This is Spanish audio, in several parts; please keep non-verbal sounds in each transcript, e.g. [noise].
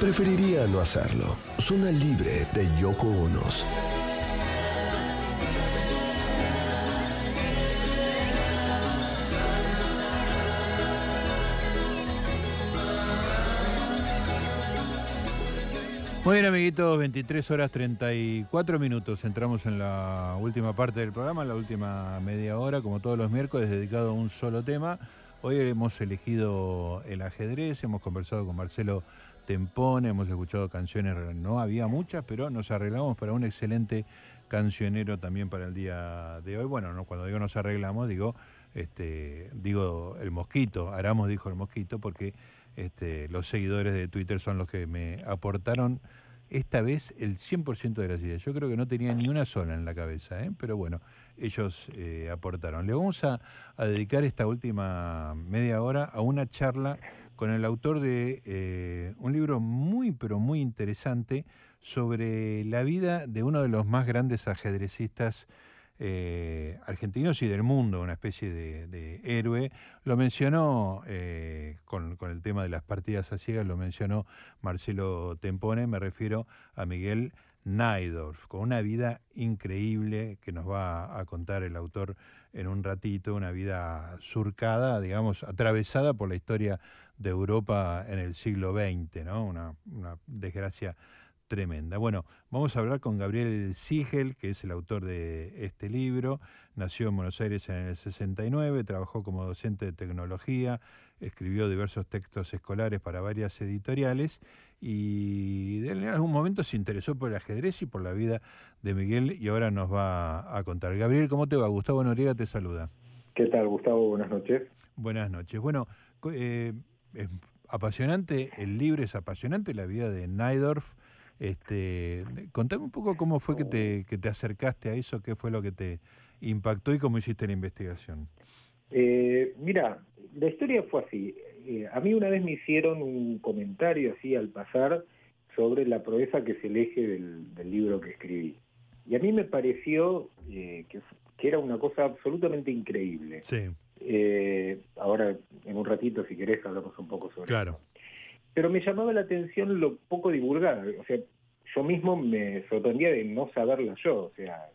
Preferiría no hacerlo. Zona libre de Yoko Onos. Muy bien, amiguitos, 23 horas 34 minutos. Entramos en la última parte del programa, la última media hora, como todos los miércoles, dedicado a un solo tema. Hoy hemos elegido el ajedrez, hemos conversado con Marcelo Tempone, hemos escuchado canciones, no había muchas, pero nos arreglamos para un excelente cancionero también para el día de hoy. Bueno, no, cuando digo nos arreglamos, digo, este, digo el mosquito, Aramos dijo el mosquito, porque este, los seguidores de Twitter son los que me aportaron esta vez el 100% de las ideas. Yo creo que no tenía ni una sola en la cabeza, ¿eh? pero bueno, ellos eh, aportaron. Le vamos a, dedicar esta última media hora a una charla con el autor de eh, un libro muy, pero muy interesante sobre la vida de uno de los más grandes ajedrecistas eh, argentinos y del mundo, una especie de, héroe. Lo mencionó eh, con, el tema de las partidas a ciegas, lo mencionó Marcelo Tempone, me refiero a Miguel Naidorf, con una vida increíble que nos va a contar el autor en un ratito, una vida surcada, digamos, atravesada por la historia de Europa en el siglo XX, ¿no? Una, una desgracia tremenda. Bueno, vamos a hablar con Gabriel Sigel, que es el autor de este libro. Nació en Buenos Aires en el 69, trabajó como docente de tecnología, escribió diversos textos escolares para varias editoriales y en algún momento se interesó por el ajedrez y por la vida de Miguel y ahora nos va a contar. Gabriel, ¿cómo te va? Gustavo Noriega te saluda. ¿Qué tal, Gustavo? Buenas noches. Buenas noches. Bueno, eh, es apasionante, el libro es apasionante, la vida de Naidorf. Este, contame un poco cómo fue que te, que te acercaste a eso, qué fue lo que te impactó y cómo hiciste la investigación. Eh, mira, la historia fue así. Eh, a mí una vez me hicieron un comentario así al pasar sobre la proeza que es el eje del, libro que escribí. Y a mí me pareció eh, que, que, era una cosa absolutamente increíble. Sí. Eh, ahora, en un ratito, si querés, hablamos un poco sobre claro pero me llamaba la atención lo poco divulgado, o sea, yo mismo me sorprendía de no saberla yo, o sea,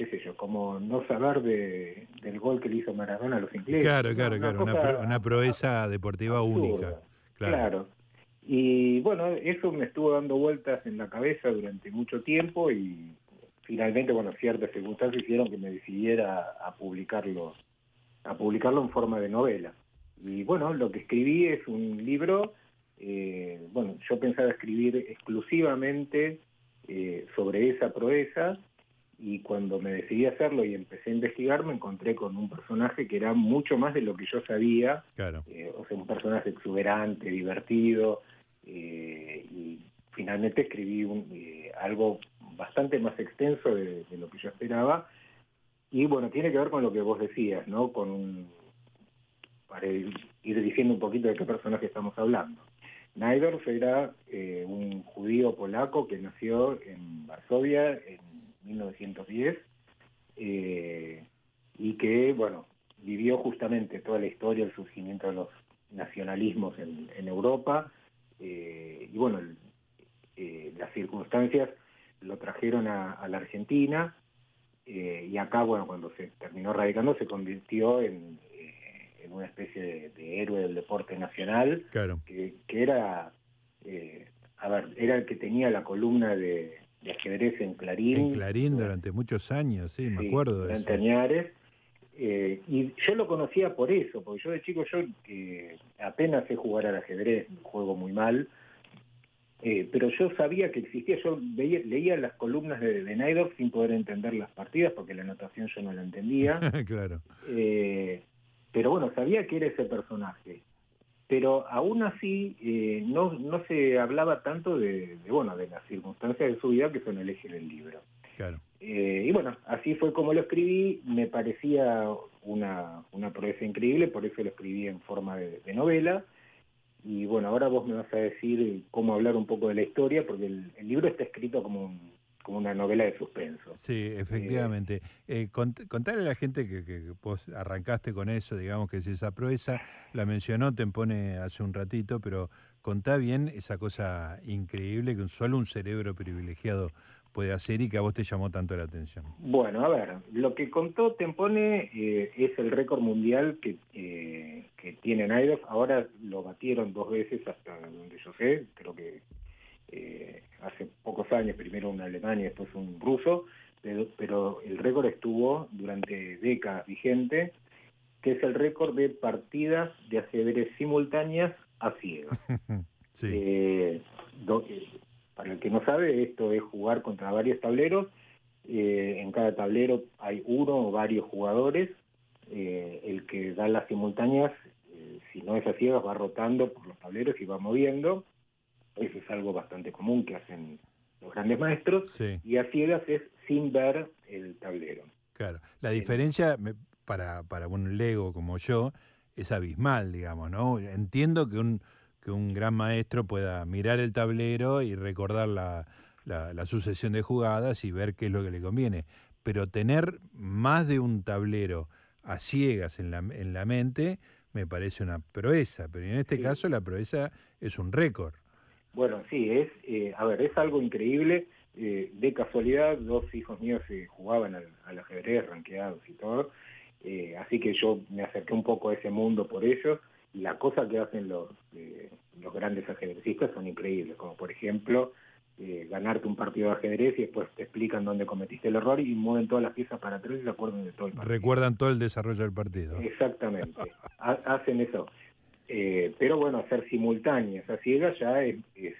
qué sé yo, como no saber de, del gol que le hizo Maradona a los ingleses. Claro, claro, claro, una, proeza deportiva única. Claro. Y bueno, eso me estuvo dando vueltas en la cabeza durante mucho tiempo y finalmente, bueno, ciertas circunstancias hicieron que me decidiera a publicarlo, a publicarlo en forma de novela. Y bueno, lo que escribí es un libro eh, bueno, yo pensaba escribir exclusivamente eh, sobre esa proeza y cuando me decidí a hacerlo y empecé a investigar me encontré con un personaje que era mucho más de lo que yo sabía, eh, o sea, un personaje exuberante, divertido, y finalmente escribí algo bastante más extenso de, de, lo que yo esperaba, y bueno, tiene que ver con lo que vos decías, ¿no? Con un, para ir diciendo un poquito de qué personaje estamos hablando. Naidorf era eh, un judío polaco que nació en Varsovia en 1910 eh, y que, bueno, vivió justamente toda la historia del surgimiento de los nacionalismos en, Europa eh, y, bueno, las circunstancias lo trajeron a, la Argentina y acá, bueno, cuando se terminó radicando se convirtió en en una especie de, héroe del deporte nacional, que, era, eh, a ver, era el que tenía la columna de, ajedrez en Clarín. En Clarín durante muchos años, sí, me acuerdo de eso. Añares, eh, y yo lo conocía por eso, porque yo de chico yo que apenas sé jugar al ajedrez, juego muy mal, eh, pero yo sabía que existía, yo leía las columnas de, de sin poder entender las partidas, porque la anotación yo no la entendía. [laughs] claro. Eh, pero bueno, sabía que era ese personaje. Pero aún así eh, no, no se hablaba tanto de, bueno, de las circunstancias de su vida que son el eje del libro. Claro. Eh, y bueno, así fue como lo escribí, me parecía una, una proeza increíble, por eso lo escribí en forma de, novela. Y bueno, ahora vos me vas a decir cómo hablar un poco de la historia, porque el, libro está escrito como un, como una novela de suspenso. Sí, efectivamente. Eh, contarle a la gente que, que, vos arrancaste con eso, digamos que es esa proeza, la mencionó pone hace un ratito, pero contá bien esa cosa increíble que solo un cerebro privilegiado puede hacer y que a vos te llamó tanto la atención. Bueno, a ver, lo que contó Tempone eh, es el récord mundial que, eh, que tiene Naidov. Ahora lo batieron dos veces hasta donde yo sé, creo que eh, hace pocos años, primero un alemán y después un ruso, pero, el récord estuvo durante décadas vigente, que es el récord de partidas de ajedrez simultáneas a ciegas. [laughs] sí. Para el que no sabe, esto es jugar contra varios tableros. Eh, en cada tablero hay uno o varios jugadores. Eh, el que da las simultáneas, eh, si no es a ciegas, va rotando por los tableros y va moviendo. Eso es algo bastante común que hacen los grandes maestros. Y a ciegas es sin ver el tablero. Claro. La diferencia para, para un lego como yo es abismal, digamos, ¿no? Entiendo que un que un gran maestro pueda mirar el tablero y recordar la, la, sucesión de jugadas y ver qué es lo que le conviene. Pero tener más de un tablero a ciegas en la, en la mente me parece una proeza, pero en este caso la proeza es un récord. Bueno, sí, es, eh, a ver, es algo increíble. Eh, de casualidad, dos hijos míos se jugaban al, al, ajedrez, ranqueados y todo, eh, así que yo me acerqué un poco a ese mundo por ellos la cosa que hacen los, eh, los grandes ajedrecistas son increíbles, como por ejemplo eh, ganarte un partido de ajedrez y después te explican dónde cometiste el error y mueven todas las piezas para atrás y se acuerdan de todo el partido. Recuerdan todo el desarrollo del partido. Exactamente, hacen eso. Eh, pero bueno, hacer simultáneas a ciegas ya es, es,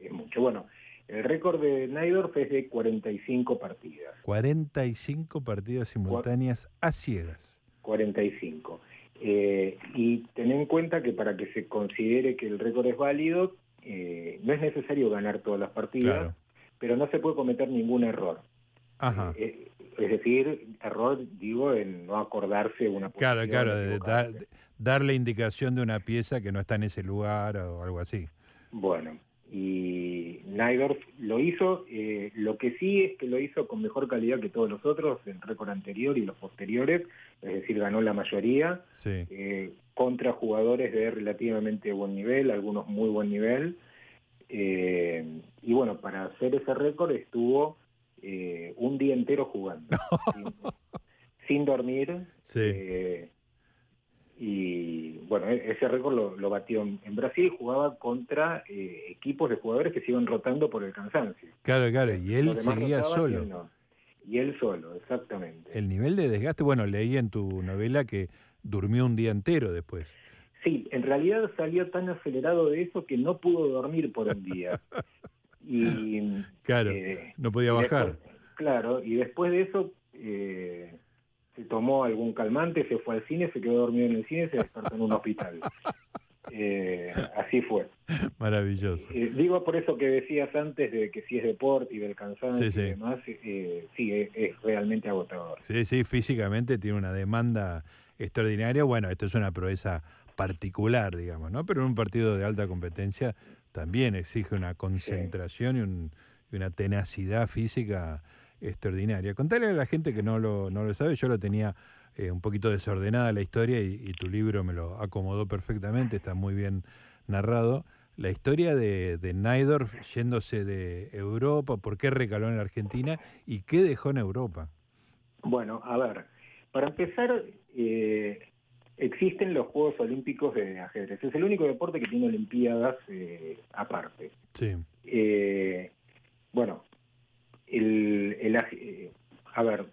es mucho. Bueno, el récord de Naidorf es de 45 partidas. 45 partidas simultáneas a ciegas. 45. Eh, y ten en cuenta que para que se considere que el récord es válido, eh, no es necesario ganar todas las partidas, pero no se puede cometer ningún error. Eh, es decir, error, digo, en no acordarse una Claro, claro, darle indicación de una pieza que no está en ese lugar o algo así. Bueno, y Naidorf lo hizo, eh, lo que sí es que lo hizo con mejor calidad que todos los otros, el récord anterior y los posteriores, es decir, ganó la mayoría, eh, contra jugadores de relativamente buen nivel, algunos muy buen nivel, eh, y bueno, para hacer ese récord estuvo un día entero jugando, [laughs] sin, dormir. Sí y bueno, e-, ese récord lo, batió en Brasil y jugaba contra eh, equipos de jugadores que se iban rotando por el cansancio. Claro, claro, y él seguía solo. Y él solo, exactamente. El nivel de desgaste, bueno, leí en tu novela que durmió un día entero después. Sí, en realidad salió tan acelerado de eso que no pudo dormir por un día. [laughs] y, [laughs] claro, eh, no podía bajar. claro, y después de eso eh, se tomó algún calmante, se fue al cine, se quedó dormido en el cine, se despertó en un hospital. [laughs] Eh, así fue. Maravilloso. Eh, digo por eso que decías antes de que si es deporte y del cansancio y demás, eh, sí, es, realmente agotador. Sí, sí, físicamente tiene una demanda extraordinaria. Bueno, esto es una proeza particular, digamos, ¿no? Pero en un partido de alta competencia también exige una concentración y una tenacidad física extraordinaria. Contale a la gente que no lo, no lo sabe, yo lo tenía eh, un poquito desordenada la historia y, tu libro me lo acomodó perfectamente, está muy bien narrado. La historia de, de Naidorf yéndose de Europa, por qué recaló en la Argentina y qué dejó en Europa. Bueno, a ver, para empezar, eh, existen los Juegos Olímpicos de ajedrez. Es el único deporte que tiene Olimpiadas eh, aparte. Sí. bueno, el, eh, a ver,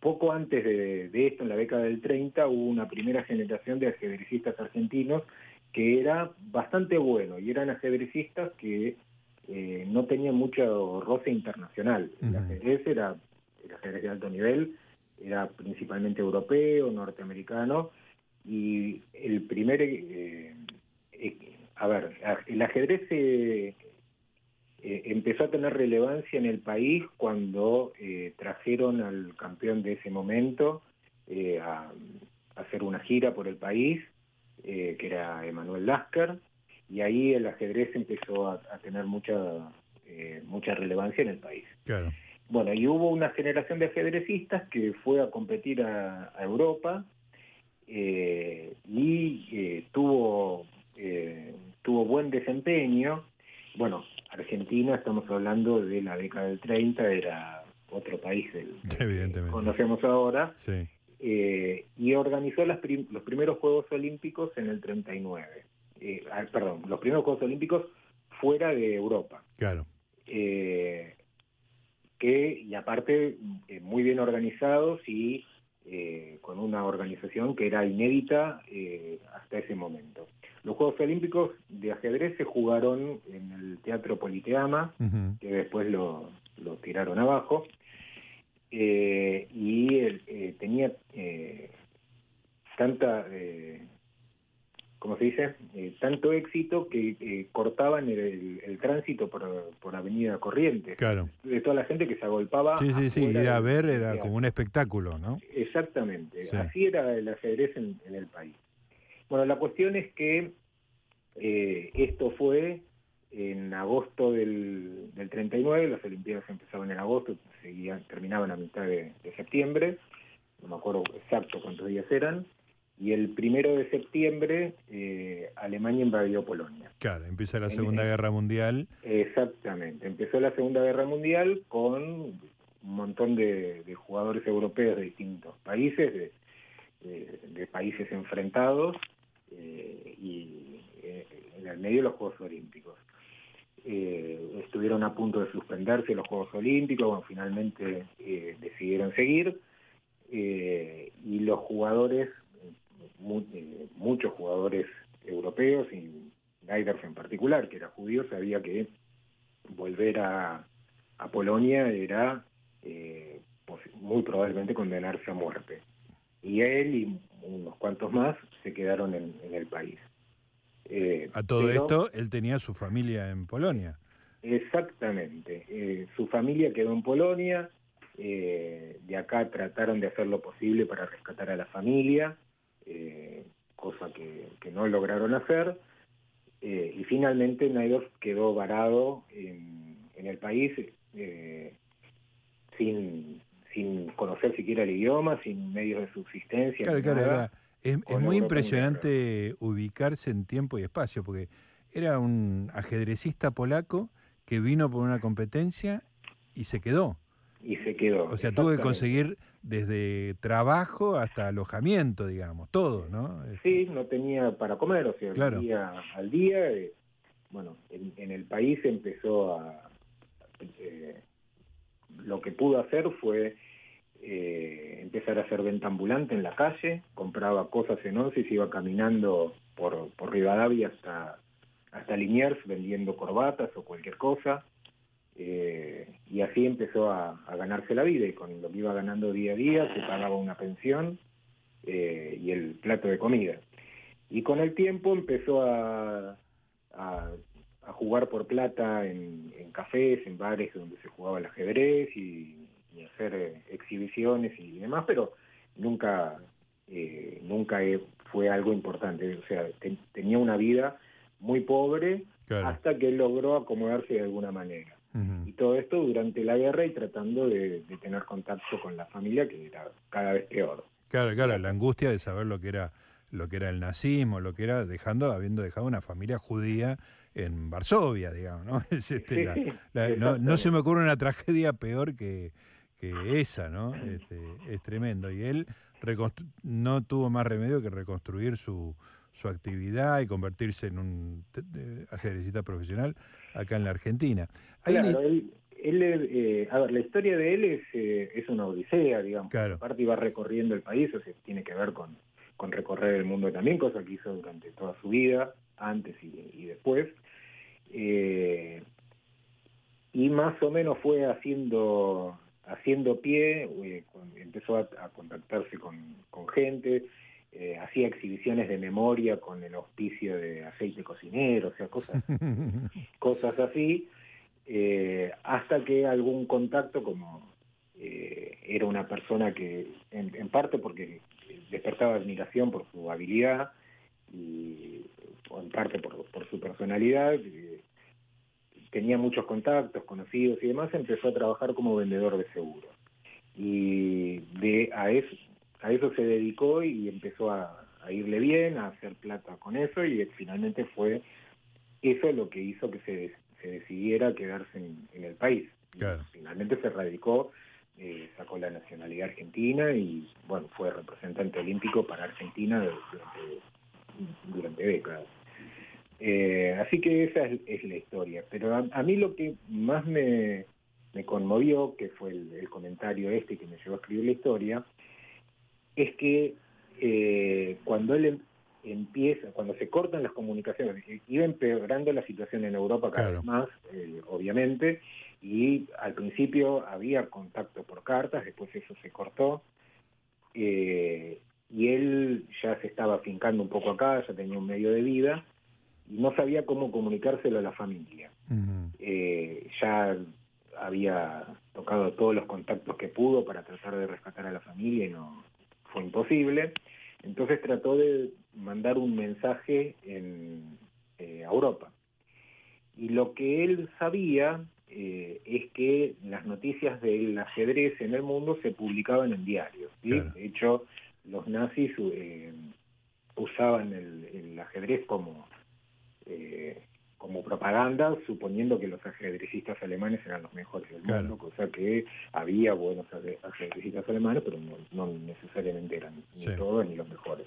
poco antes de, esto, en la década del 30, hubo una primera generación de ajedrecistas argentinos que era bastante bueno y eran ajedrecistas que eh, no tenían mucho roce internacional. El ajedrez era el ajedrez de alto nivel, era principalmente europeo, norteamericano, y el primer, eh, a ver, el ajedrez se eh, empezó a tener relevancia en el país cuando eh, trajeron al campeón de ese momento eh, a, hacer una gira por el país, que era Emanuel Lasker, y ahí el ajedrez empezó a, tener mucha mucha relevancia en el país. Claro. Bueno, y hubo una generación de ajedrecistas que fue a competir a, Europa y tuvo, tuvo buen desempeño. Bueno, Argentina, estamos hablando de la década del 30, era otro país del, [laughs] que conocemos ahora. Sí. Eh, y organizó las los primeros Juegos Olímpicos en el 39. Eh, ah, perdón, los primeros Juegos Olímpicos fuera de Europa. Claro. Eh, que, y aparte, muy bien organizados y con una organización que era inédita hasta ese momento. Los Juegos Olímpicos de ajedrez se jugaron en el Teatro Politeama, que después lo, lo tiraron abajo. Eh, y eh, tenía eh, tanta, eh, ¿cómo se dice? tanto éxito que cortaban el, tránsito por, por Avenida Corrientes. Claro. De toda la gente que se agolpaba. Sí, sí, sí, ir a ver era como un espectáculo, ¿no? Exactamente, así era el ajedrez en, en, el país. Bueno, la cuestión es que esto fue en agosto del, del 39, las Olimpiadas empezaban en agosto, seguían, terminaban a mitad de, septiembre, no me acuerdo exacto cuántos días eran, y el primero de septiembre eh, Alemania invadió Polonia. Claro, empieza la Segunda Guerra Mundial. Exactamente, empezó la Segunda Guerra Mundial con un montón de, jugadores europeos de distintos países, de, países enfrentados, eh, y eh, en el medio de los Juegos Olímpicos eh, estuvieron a punto de suspenderse los Juegos Olímpicos, bueno, finalmente eh, decidieron seguir, eh, y los jugadores, eh, muchos jugadores europeos, y Gaiders en particular, que era judío, sabía que volver a, a Polonia era muy probablemente condenarse a muerte. Y él y unos cuantos más se quedaron en el país. Eh, a todo esto, él tenía su familia en Polonia. Exactamente. Eh, su familia quedó en Polonia. Eh, de acá trataron de hacer lo posible para rescatar a la familia, cosa que, no lograron hacer. y finalmente Naidorf quedó varado en, el país sin, sin conocer siquiera el idioma, sin medios de subsistencia. Claro, es, muy impresionante ubicarse en tiempo y espacio, porque era un ajedrecista polaco que vino por una competencia y se quedó. Y se quedó. O sea, tuvo que conseguir desde trabajo hasta alojamiento, digamos, todo, ¿no? Este sí, no tenía para comer, o sea, claro. al día. Eh, bueno, en, el país empezó a... Eh, lo que pudo hacer fue eh, empezar a hacer venta ambulante en la calle, compraba cosas en once y se iba caminando por, por Rivadavia hasta, hasta Liniers vendiendo corbatas o cualquier cosa. Eh, y así empezó a, ganarse la vida y con lo que iba ganando día a día se pagaba una pensión eh, y el plato de comida. Y con el tiempo empezó a, a, jugar por plata en, en, cafés, en bares donde se jugaba el ajedrez y y hacer eh, exhibiciones y demás, pero nunca, eh, nunca fue algo importante. O sea, tenía una vida muy pobre hasta que logró acomodarse de alguna manera. Y todo esto durante la guerra y tratando de, tener contacto con la familia, que era cada vez peor. Claro, claro, la angustia de saber lo que era lo que era el nazismo, lo que era dejando, habiendo dejado una familia judía en Varsovia, digamos, ¿no? [laughs] Este, no, no, se me ocurre una tragedia peor que, esa, ¿no? Este, es tremendo. Y él no tuvo más remedio que reconstruir su, su actividad y convertirse en un ajedrecista profesional acá en la Argentina. claro, él, eh, a ver, la historia de él es, eh, es una odisea, digamos. Claro. Aparte iba recorriendo el país, o sea, tiene que ver con, con recorrer el mundo también, cosa que hizo durante toda su vida, antes y, después. Eh, y más o menos fue haciendo haciendo pie, eh, empezó a, contactarse con, gente, eh, hacía exhibiciones de memoria con el auspicio de aceite cocinero, o sea, cosas, [laughs] cosas así, eh, hasta que algún contacto, como era una persona que, en, parte porque despertaba admiración por su habilidad, y en parte por, por su personalidad, tenía muchos contactos, conocidos y demás, empezó a trabajar como vendedor de seguros. Y de a eso, a eso se dedicó y empezó a, irle bien, a hacer plata con eso y finalmente fue eso lo que hizo que se, se decidiera quedarse en, el país. Finalmente se radicó, eh, sacó la nacionalidad argentina y bueno, fue representante olímpico para Argentina durante, durante décadas. Eh, así que esa es, la historia. Pero a, mí lo que más me, conmovió, que fue el, comentario este que me llevó a escribir la historia, es que eh, cuando él em, empieza, cuando se cortan las comunicaciones, iba empeorando la situación en Europa cada vez más, eh, obviamente, y al principio había contacto por cartas, después eso se cortó, y él ya se estaba afincando un poco acá, ya tenía un medio de vida, y no sabía cómo comunicárselo a la familia. Eh, ya había tocado todos los contactos que pudo para tratar de rescatar a la familia y no fue imposible. Entonces trató de mandar un mensaje en, eh, a Europa. Y lo que él sabía eh, es que las noticias del ajedrez en el mundo se publicaban en diarios. De hecho, los nazis usaban el ajedrez como eh, como propaganda, suponiendo que los ajedrecistas alemanes eran los mejores del mundo, cosa que había buenos ajedrecistas alemanes, pero no, necesariamente eran ni todos ni los mejores.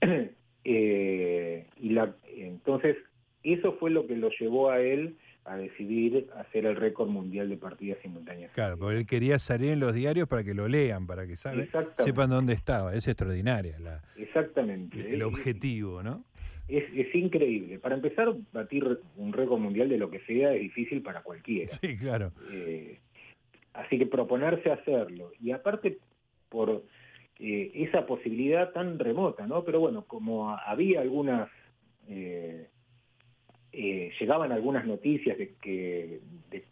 [clears throat] eh, y la, entonces, eso fue lo que lo llevó a él a decidir hacer el récord mundial de partidas simultáneas. Claro, porque él quería salir en los diarios para que lo lean, para que sepan dónde estaba. Es extraordinaria la, Exactamente. el objetivo, ¿no? Es, increíble. Para empezar, batir un récord mundial de lo que sea es difícil para cualquiera. Sí, claro. Eh, así que proponerse hacerlo. Y aparte, por eh, esa posibilidad tan remota, ¿no? Pero bueno, como había algunas... Eh, llegaban algunas noticias de que de,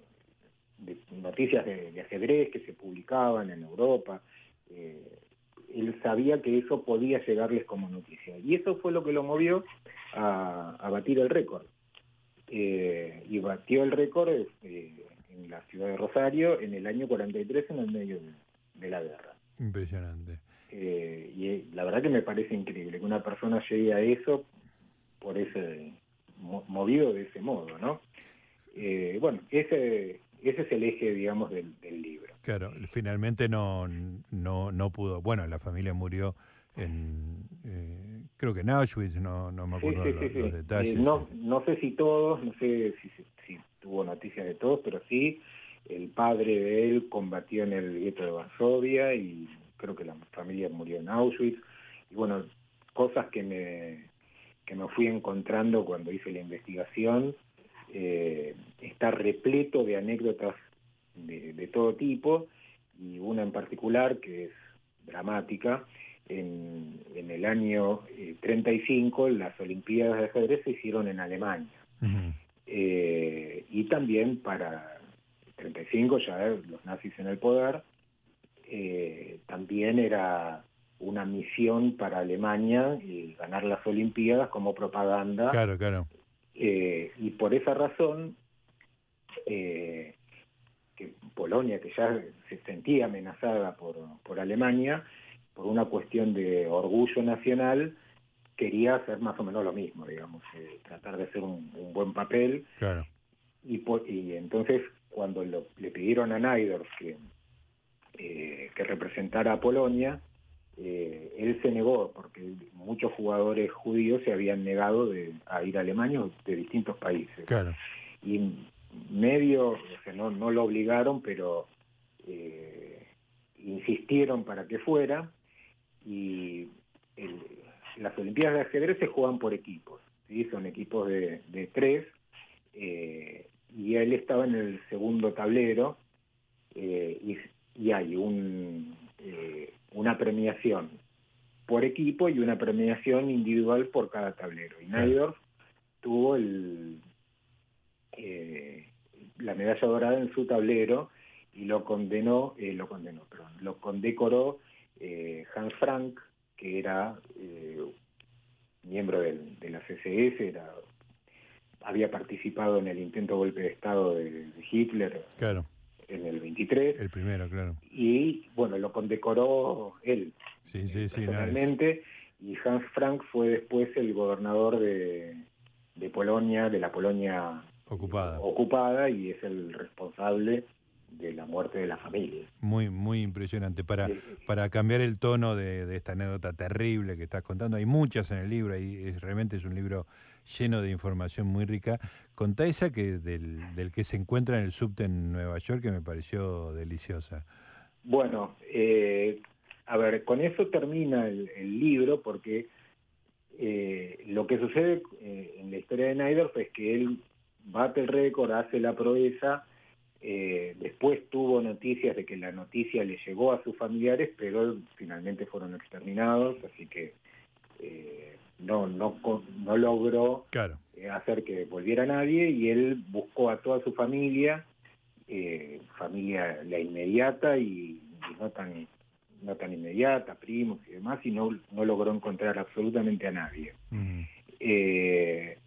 noticias de, ajedrez que se publicaban en Europa él sabía que eso podía llegarles como noticia. Y eso fue lo que lo movió a, batir el récord. Eh, y batió el récord eh, en la ciudad de Rosario en el año 43 en el medio de, la guerra. Impresionante. Eh, y la verdad que me parece increíble que una persona llegue a eso por ese movido de ese modo, ¿no? bueno, ese ese es el eje, digamos, del, libro. Claro, finalmente no, no, no pudo. Bueno, la familia murió en, eh, creo que en Auschwitz, no, no me acuerdo los, detalles. Eh, no, no sé si todos, no sé si, si, tuvo noticias de todos, pero sí, el padre de él combatió en el gueto de Varsovia y creo que la familia murió en Auschwitz. Y bueno, cosas que me, que me fui encontrando cuando hice la investigación eh, está repleto de anécdotas de, todo tipo y una en particular que es dramática. En, el año 35 eh, las Olimpiadas de ajedrez se hicieron en Alemania. Eh, y también para el 35 ya los nazis en el poder, también era una misión para Alemania ganar las Olimpiadas como propaganda claro, claro. Eh, y por esa razón, eh, que Polonia, que ya se sentía amenazada por, por Alemania, por una cuestión de orgullo nacional, quería hacer más o menos lo mismo, digamos, eh, tratar de hacer un, buen papel. Claro. Y, y entonces, cuando le pidieron a Naidorf que, que representara a Polonia, eh, él se negó porque muchos jugadores judíos se habían negado de, a ir a Alemania de distintos países. Y medio, o sea, no, no lo obligaron, pero eh, insistieron para que fuera y las Olimpiadas de ajedrez se juegan por equipos, ¿sí? son equipos de, de tres eh, y él estaba en el segundo tablero y, y, hay un una premiación por equipo y una premiación individual por cada tablero. Y Naidorf tuvo el, eh, la medalla dorada en su tablero y lo condenó, eh, lo condenó, perdón, lo condecoró eh, Hans Frank, que era miembro del, de la CSS, era había participado en el intento golpe de Estado de, de Hitler. Claro, en el 23 el primero, claro. y bueno, lo condecoró él Sí, sí, sí. no, es- personalmente y Hans Frank fue después el gobernador de, de Polonia, de la Polonia ocupada. ocupada y es el responsable de la muerte de la familia. Muy, muy impresionante. Para, Sí. para cambiar el tono de, de esta anécdota terrible que estás contando, hay muchas en el libro, y es, realmente es un libro lleno de información muy rica. Contá esa que del, del que se encuentra en el subte en Nueva York, que me pareció deliciosa. Bueno, eh, a ver, con eso termina el, el libro porque eh, lo que sucede eh, en la historia de Naidorf es que él bate el récord, hace la proeza, eh, después tuvo noticias de que la noticia le llegó a sus familiares, pero finalmente fueron exterminados, así que eh, no, no, no logró Claro, eh, hacer que volviera nadie y él buscó a toda su familia, eh, familia la inmediata y, y no tan no tan inmediata, primos y demás, y no, no logró encontrar absolutamente a nadie. mm, Eh,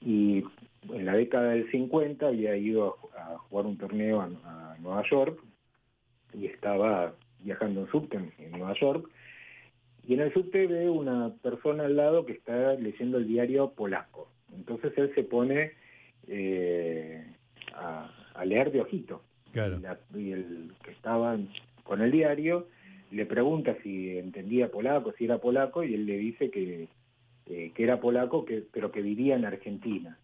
y en la década del 50 había ido a, a jugar un torneo a, a Nueva York y estaba viajando en subte en, en Nueva York y en el subte ve una persona al lado que está leyendo el diario polaco. Entonces él se pone eh, a, a leer de ojito. claro. Y, la- y el que estaba con el diario le pregunta si entendía polaco, si era polaco, y él le dice que, eh, que era polaco, que, pero que vivía en Argentina.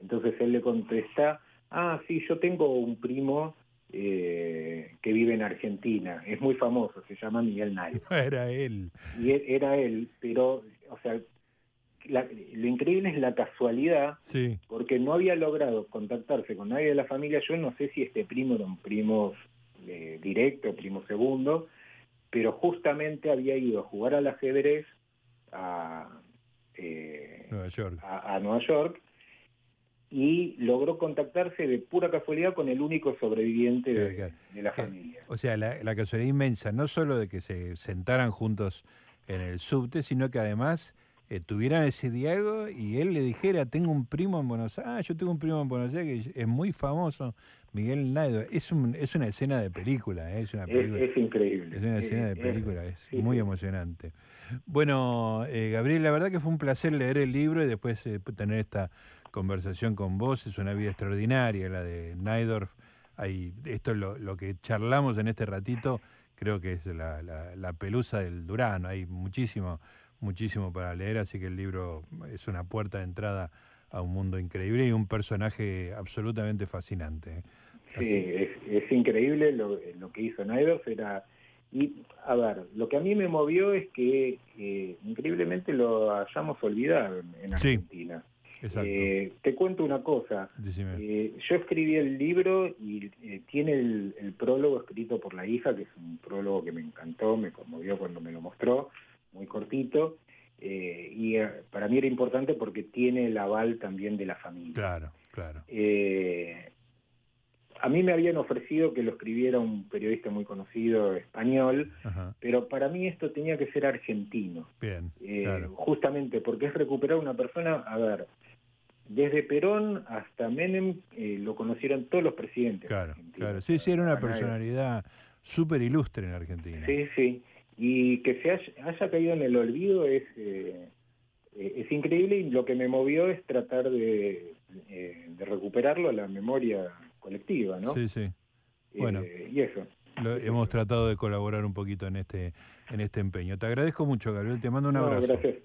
Entonces él le contesta, ah, sí, yo tengo un primo eh, que vive en Argentina, es muy famoso, se llama Miguel Nairo. [laughs] Era él. Y él- era él, pero, o sea, la- lo increíble es la casualidad Sí, porque no había logrado contactarse con nadie de la familia. Yo no sé si este primo era un primo eh, directo, primo segundo, pero justamente había ido a jugar al ajedrez a, eh, Nueva York. a, a Nueva York y logró contactarse de pura casualidad con el único sobreviviente de, Claro, claro. de la Que- familia. O sea, la, la casualidad inmensa, no solo de que se sentaran juntos en el subte, sino que además eh, tuvieran ese diálogo y él le dijera, tengo un primo en Buenos Aires, ah, yo tengo un primo en Buenos Aires que es muy famoso, Miguel Naido. Es, un, es una escena de película, ¿eh? es una película. es increíble. Es una escena de película, es muy emocionante. Bueno, eh, Gabriel, la verdad que fue un placer leer el libro y después eh, tener esta conversación con vos. Es una vida extraordinaria la de Naidorf. Hay, esto es lo, lo que charlamos en este ratito, creo que es la, la- la pelusa del Durano. Hay muchísimo, muchísimo para leer, así que el libro es una puerta de entrada a un mundo increíble y un personaje absolutamente fascinante. ¿eh? Sí, es, es increíble lo, lo que hizo Naidorf. Era, y, a ver, lo que a mí me movió es que eh, increíblemente lo hayamos olvidado en, en Sí, Argentina. Exacto. Eh, te cuento una cosa. Eh, yo escribí el libro y eh, tiene el, el prólogo escrito por la hija, que es un prólogo que me encantó, me conmovió cuando me lo mostró, muy cortito. eh, y eh, para mí era importante porque tiene el aval también de la familia. Claro, claro. Eh, a mí me habían ofrecido que lo escribiera un periodista muy conocido español, Ajá. pero para mí esto tenía que ser argentino, Bien, claro. justamente porque es recuperar una persona, a ver, desde Perón hasta Menem eh, lo conocieron todos los presidentes. Claro, claro. Sí, sí, era una personalidad súper ilustre en Argentina. Sí, sí. Y que se haya, haya caído en el olvido es, eh, eh, es increíble y lo que me movió es tratar de, eh, de recuperarlo a la memoria colectiva, ¿no? Sí, sí. Bueno. Eh, y eso. Lo- hemos tratado de colaborar un poquito en este, en este empeño. Te agradezco mucho, Gabriel. Te mando un No, abrazo. gracias.